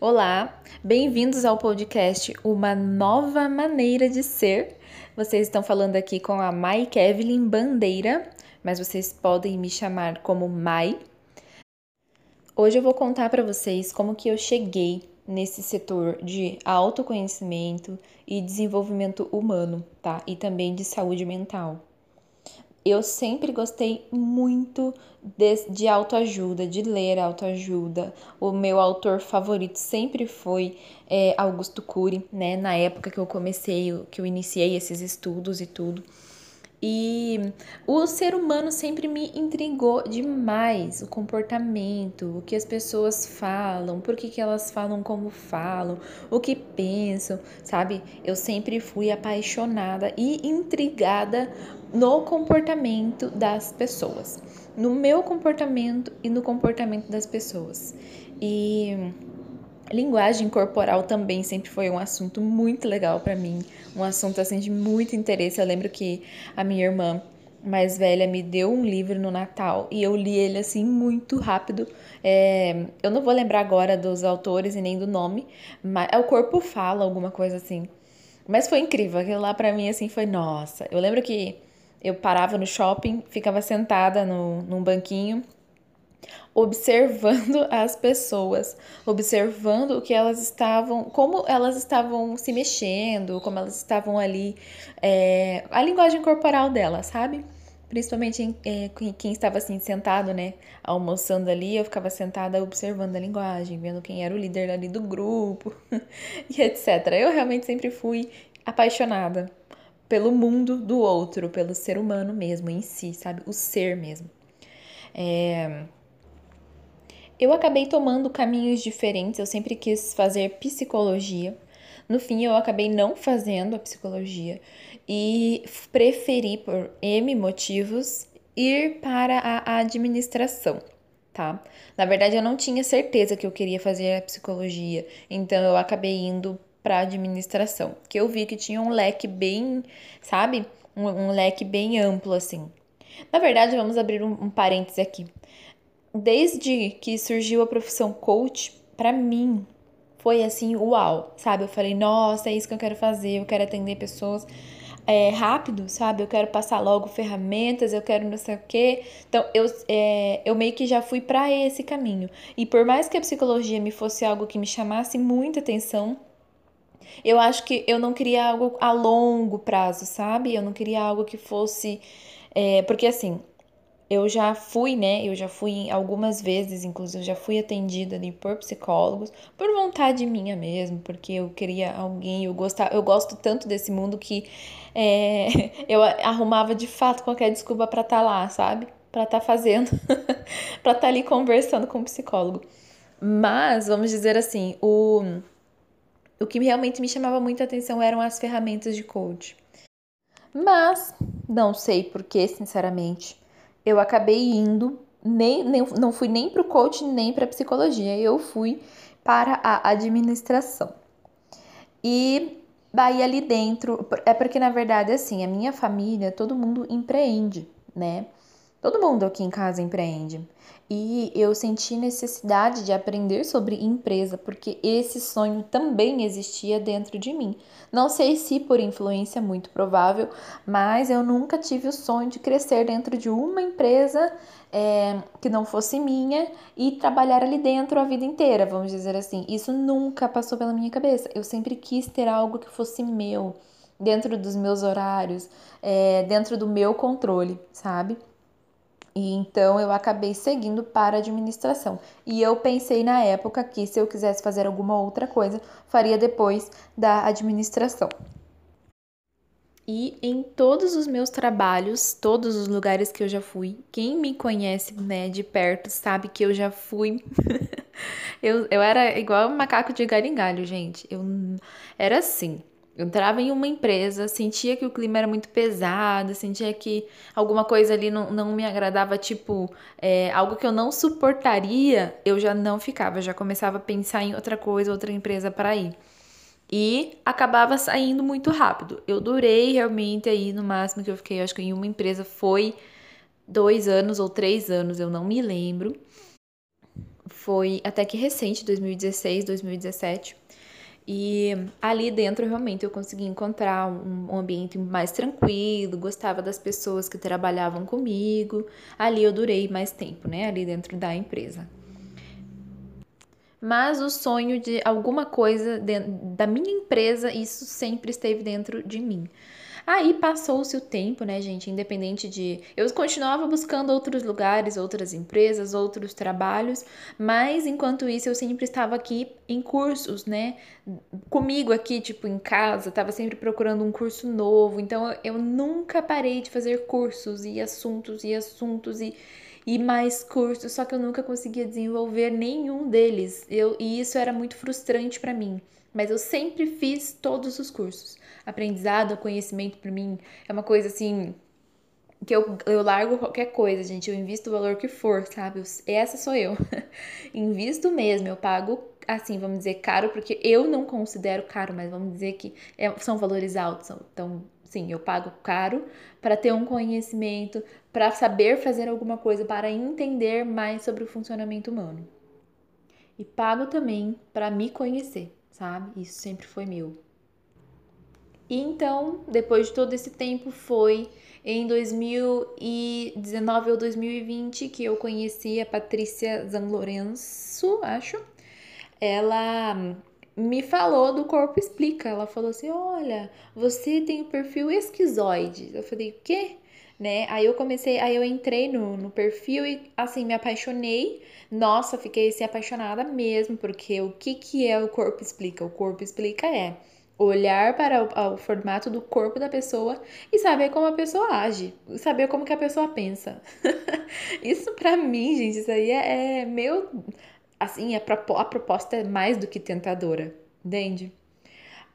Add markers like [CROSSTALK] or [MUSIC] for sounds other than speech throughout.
Olá, bem-vindos ao podcast Uma Nova Maneira de Ser. Vocês estão falando aqui com a Mai Kevlin Bandeira, mas vocês podem me chamar como Mai. Hoje eu vou contar para vocês como que eu cheguei nesse setor de autoconhecimento e desenvolvimento humano, tá? E também de saúde mental eu sempre gostei muito de, de autoajuda, de ler autoajuda. O meu autor favorito sempre foi é, Augusto Cury, né? Na época que eu comecei, que eu iniciei esses estudos e tudo. E o ser humano sempre me intrigou demais, o comportamento, o que as pessoas falam, por que, que elas falam como falam, o que pensam, sabe? Eu sempre fui apaixonada e intrigada no comportamento das pessoas, no meu comportamento e no comportamento das pessoas. E linguagem corporal também sempre foi um assunto muito legal para mim, um assunto assim de muito interesse. Eu lembro que a minha irmã mais velha me deu um livro no Natal e eu li ele assim muito rápido. É, eu não vou lembrar agora dos autores e nem do nome, mas é o corpo fala alguma coisa assim. Mas foi incrível, aquilo lá para mim assim foi nossa. Eu lembro que eu parava no shopping, ficava sentada no, num banquinho, observando [LAUGHS] as pessoas, observando o que elas estavam, como elas estavam se mexendo, como elas estavam ali, é, a linguagem corporal delas, sabe? Principalmente é, quem estava assim sentado, né, almoçando ali, eu ficava sentada observando a linguagem, vendo quem era o líder ali do grupo [LAUGHS] e etc. Eu realmente sempre fui apaixonada pelo mundo do outro, pelo ser humano mesmo em si, sabe? O ser mesmo. É... Eu acabei tomando caminhos diferentes, eu sempre quis fazer psicologia. No fim, eu acabei não fazendo a psicologia e preferi, por M motivos, ir para a administração, tá? Na verdade, eu não tinha certeza que eu queria fazer a psicologia, então eu acabei indo para administração, que eu vi que tinha um leque bem, sabe? Um, um, leque bem amplo assim. Na verdade, vamos abrir um, um parêntese aqui. Desde que surgiu a profissão coach, para mim foi assim, uau, sabe? Eu falei, nossa, é isso que eu quero fazer, eu quero atender pessoas é, rápido, sabe? Eu quero passar logo ferramentas, eu quero não sei o quê. Então, eu, é, eu meio que já fui para esse caminho. E por mais que a psicologia me fosse algo que me chamasse muita atenção, eu acho que eu não queria algo a longo prazo, sabe? Eu não queria algo que fosse. É, porque assim, eu já fui, né? Eu já fui algumas vezes, inclusive, já fui atendida ali por psicólogos, por vontade minha mesmo, porque eu queria alguém, eu gostava, eu gosto tanto desse mundo que é, [LAUGHS] eu arrumava de fato qualquer desculpa para estar tá lá, sabe? Para estar tá fazendo, [LAUGHS] para estar tá ali conversando com o psicólogo. Mas, vamos dizer assim, o o que realmente me chamava muita atenção eram as ferramentas de coach. Mas não sei porquê, sinceramente, eu acabei indo, nem, nem não fui nem para o coach nem para psicologia, eu fui para a administração. E daí ali dentro, é porque na verdade assim, a minha família, todo mundo empreende, né? Todo mundo aqui em casa empreende. E eu senti necessidade de aprender sobre empresa, porque esse sonho também existia dentro de mim. Não sei se por influência muito provável, mas eu nunca tive o sonho de crescer dentro de uma empresa é, que não fosse minha e trabalhar ali dentro a vida inteira, vamos dizer assim. Isso nunca passou pela minha cabeça. Eu sempre quis ter algo que fosse meu, dentro dos meus horários, é, dentro do meu controle, sabe? E então eu acabei seguindo para a administração. E eu pensei na época que se eu quisesse fazer alguma outra coisa, faria depois da administração. E em todos os meus trabalhos, todos os lugares que eu já fui, quem me conhece né, de perto sabe que eu já fui. [LAUGHS] eu, eu era igual um macaco de galho em galho, gente. Eu era assim. Eu entrava em uma empresa, sentia que o clima era muito pesado, sentia que alguma coisa ali não, não me agradava, tipo, é, algo que eu não suportaria, eu já não ficava, já começava a pensar em outra coisa, outra empresa para ir. E acabava saindo muito rápido. Eu durei realmente aí, no máximo que eu fiquei, eu acho que em uma empresa foi dois anos ou três anos, eu não me lembro foi até que recente, 2016, 2017. E ali dentro realmente eu consegui encontrar um, ambiente mais tranquilo, gostava das pessoas que trabalhavam comigo. Ali eu durei mais tempo, né? Ali dentro da empresa. Mas o sonho de alguma coisa da minha empresa, isso sempre esteve dentro de mim. Aí passou-se o tempo, né, gente? Independente de. Eu continuava buscando outros lugares, outras empresas, outros trabalhos, mas enquanto isso eu sempre estava aqui em cursos, né? Comigo aqui, tipo, em casa, estava sempre procurando um curso novo. Então eu nunca parei de fazer cursos e assuntos e assuntos e e mais cursos, só que eu nunca conseguia desenvolver nenhum deles. Eu, e isso era muito frustrante para mim. Mas eu sempre fiz todos os cursos aprendizado, conhecimento para mim é uma coisa assim que eu, eu largo qualquer coisa, gente. Eu invisto o valor que for, sabe? Essa sou eu. [LAUGHS] invisto mesmo, eu pago assim, vamos dizer, caro, porque eu não considero caro, mas vamos dizer que é, são valores altos. Então, sim, eu pago caro para ter um conhecimento, para saber fazer alguma coisa, para entender mais sobre o funcionamento humano. E pago também para me conhecer, sabe? Isso sempre foi meu. E então, depois de todo esse tempo, foi em 2019 ou 2020 que eu conheci a Patrícia Zanlorenzo, acho. Ela me falou do Corpo Explica. Ela falou assim: Olha, você tem o perfil esquizoide. Eu falei: O quê? Né? Aí eu comecei, aí eu entrei no, no perfil e assim me apaixonei. Nossa, fiquei assim apaixonada mesmo, porque o que, que é o Corpo Explica? O Corpo Explica é olhar para o, o, formato do corpo da pessoa e saber como a pessoa age, saber como que a pessoa pensa. [LAUGHS] isso para mim, gente, isso aí é, é meu, assim, a, a proposta é mais do que tentadora, entende?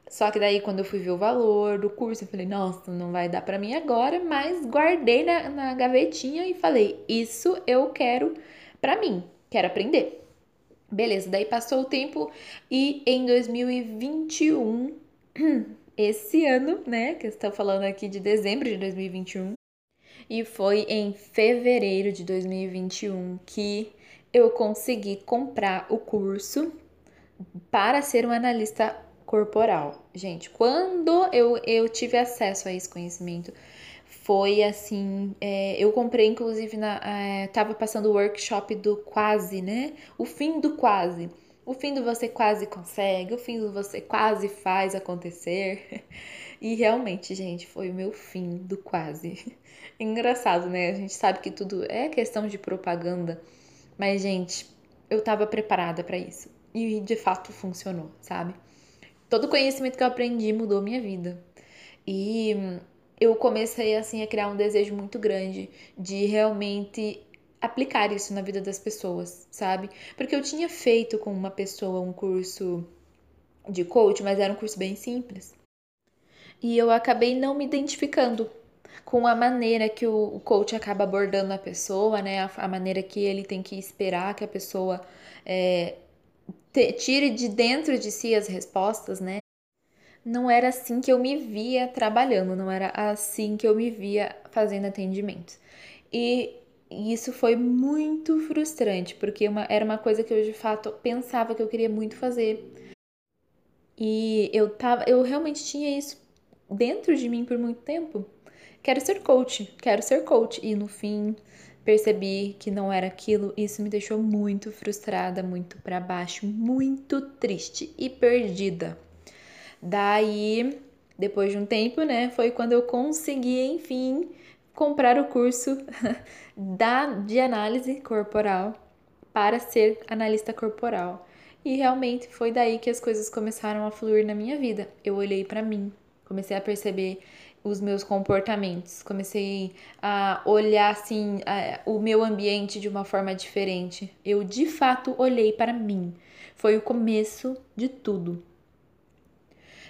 Só que daí quando eu fui ver o valor do curso, eu falei, nossa, não vai dar para mim agora, mas guardei na, na gavetinha e falei, isso eu quero para mim, quero aprender. Beleza, daí passou o tempo e em 2021 [CLEARS THROAT] esse ano, né? Que estou falando aqui de dezembro de 2021. E foi em fevereiro de 2021 que eu consegui comprar o curso para ser um analista corporal. Gente, quando eu, eu tive acesso a esse conhecimento, foi assim. É, eu comprei, inclusive, na. É, tava passando o workshop do quase, né? O fim do quase. O fim do você quase consegue, o fim do você quase faz acontecer. [LAUGHS] E realmente, gente, foi o meu fim do quase. [LAUGHS] Engraçado, né? A gente sabe que tudo é questão de propaganda, mas gente, eu tava preparada para isso. E de fato funcionou, sabe? Todo o conhecimento que eu aprendi mudou minha vida. E eu comecei assim a criar um desejo muito grande de realmente aplicar isso na vida das pessoas, sabe? Porque eu tinha feito com uma pessoa um curso de coach, mas era um curso bem simples. E eu acabei não me identificando com a maneira que o coach acaba abordando a pessoa, né? A, maneira que ele tem que esperar que a pessoa é, te, tire de dentro de si as respostas, né? Não era assim que eu me via trabalhando, não era assim que eu me via fazendo atendimento. E e isso foi muito frustrante, porque uma, era uma coisa que eu de fato pensava que eu queria muito fazer. E eu tava, eu realmente tinha isso dentro de mim por muito tempo. Quero ser coach, quero ser coach. E no fim percebi que não era aquilo. Isso me deixou muito frustrada, muito para baixo, muito triste e perdida. Daí, depois de um tempo, né, foi quando eu consegui, enfim, comprar o curso [LAUGHS] da, de análise corporal para ser analista corporal. E realmente foi daí que as coisas começaram a fluir na minha vida. Eu olhei para mim, comecei a perceber os meus comportamentos, comecei a olhar assim a, o meu ambiente de uma forma diferente. Eu de fato olhei para mim. Foi o começo de tudo.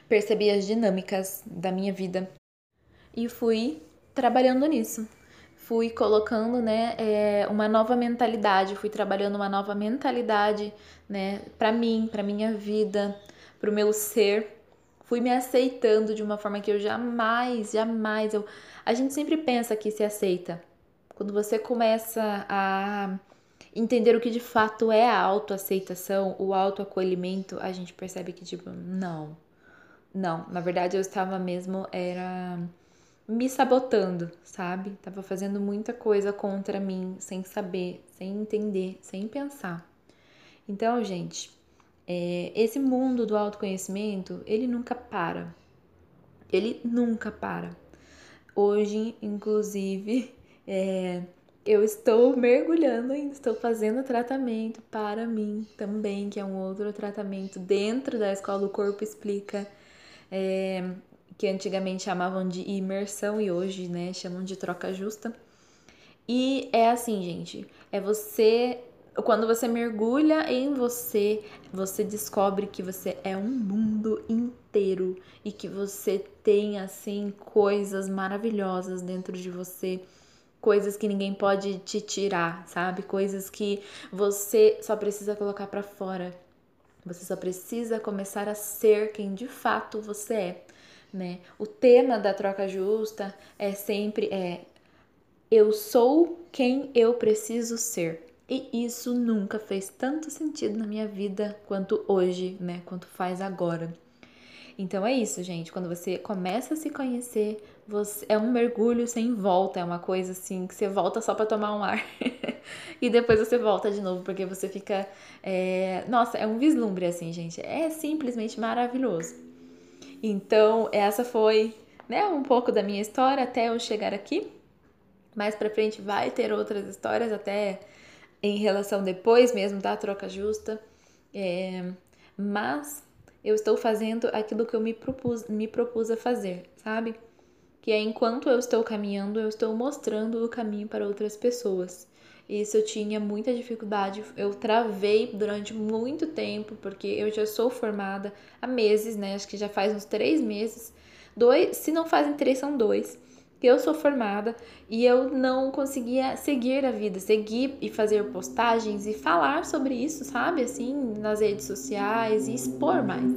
Percebi as dinâmicas da minha vida e fui trabalhando nisso. Fui colocando, né, é, uma nova mentalidade, fui trabalhando uma nova mentalidade, né, para mim, para minha vida, para o meu ser. Fui me aceitando de uma forma que eu jamais, jamais, eu, a gente sempre pensa que se aceita. Quando você começa a entender o que de fato é a autoaceitação, o autoacolhimento, a gente percebe que, tipo, não. Não, na verdade eu estava mesmo, era me sabotando, sabe? Tava fazendo muita coisa contra mim, sem saber, sem entender, sem pensar. Então, gente, é, esse mundo do autoconhecimento, ele nunca para. Ele nunca para. Hoje, inclusive, é, eu estou mergulhando ainda, estou fazendo tratamento para mim também, que é um outro tratamento dentro da Escola do Corpo Explica, é, que antigamente chamavam de imersão e hoje, né, chamam de troca justa. E é assim, gente, é você quando você mergulha em você, você descobre que você é um mundo inteiro e que você tem assim coisas maravilhosas dentro de você, coisas que ninguém pode te tirar, sabe? Coisas que você só precisa colocar para fora. Você só precisa começar a ser quem de fato você é, né? O tema da troca justa é sempre é eu sou quem eu preciso ser. E isso nunca fez tanto sentido na minha vida quanto hoje, né? Quanto faz agora. Então é isso, gente. Quando você começa a se conhecer, você é um mergulho sem volta, é uma coisa assim que você volta só para tomar um ar [LAUGHS] e depois você volta de novo porque você fica, é... nossa, é um vislumbre assim, gente. É simplesmente maravilhoso. Então essa foi, né, um pouco da minha história até eu chegar aqui. Mais para frente vai ter outras histórias até em relação depois mesmo da troca justa, é, mas eu estou fazendo aquilo que eu me propus, me propus a fazer, sabe? Que é enquanto eu estou caminhando, eu estou mostrando o caminho para outras pessoas. Isso eu tinha muita dificuldade, eu travei durante muito tempo, porque eu já sou formada há meses, né? Acho que já faz uns três meses. Dois, se não fazem três, são dois que eu sou formada e eu não conseguia seguir a vida, seguir e fazer postagens e falar sobre isso, sabe? Assim, nas redes sociais e expor mais.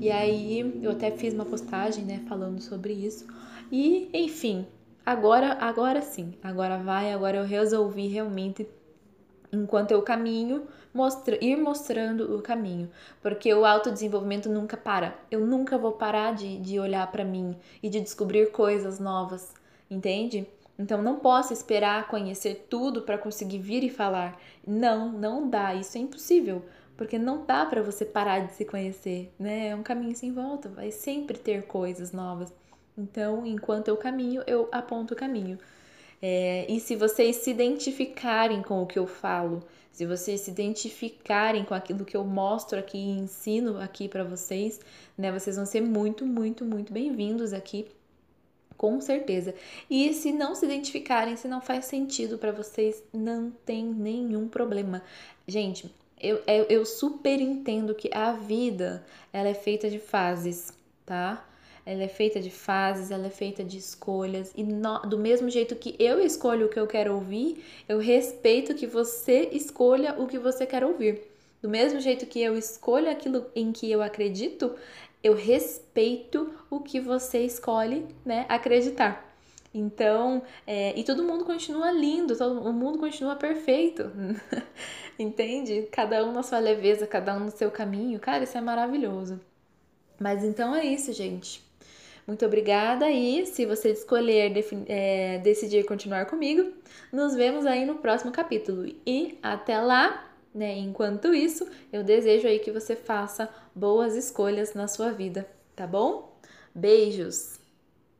E aí eu até fiz uma postagem, né, falando sobre isso. E, enfim, agora agora sim, agora vai, agora eu resolvi realmente enquanto eu caminho, mostra, ir mostrando o caminho, porque o autodesenvolvimento nunca para. Eu nunca vou parar de, de olhar para mim e de descobrir coisas novas, entende? Então não posso esperar conhecer tudo para conseguir vir e falar. Não, não dá, isso é impossível, porque não dá para você parar de se conhecer, né? É um caminho sem volta, vai sempre ter coisas novas. Então, enquanto eu caminho, eu aponto o caminho. É, e se vocês se identificarem com o que eu falo, se vocês se identificarem com aquilo que eu mostro aqui e ensino aqui para vocês, né, vocês vão ser muito, muito, muito bem-vindos aqui, com certeza. E se não se identificarem, se não faz sentido para vocês, não tem nenhum problema. Gente, eu, eu, eu super entendo que a vida ela é feita de fases, tá? Ela é feita de fases, ela é feita de escolhas e no, do mesmo jeito que eu escolho o que eu quero ouvir, eu respeito que você escolha o que você quer ouvir. Do mesmo jeito que eu escolho aquilo em que eu acredito, eu respeito o que você escolhe, né, acreditar. Então, é, e todo mundo continua lindo, todo, o mundo continua perfeito, [LAUGHS] entende? Cada um na sua leveza, cada um no seu caminho, cara, isso é maravilhoso. Mas então é isso, gente. Muito obrigada e se você escolher é, decidir continuar comigo, nos vemos aí no próximo capítulo. E até lá, né? Enquanto isso, eu desejo aí que você faça boas escolhas na sua vida, tá bom? Beijos!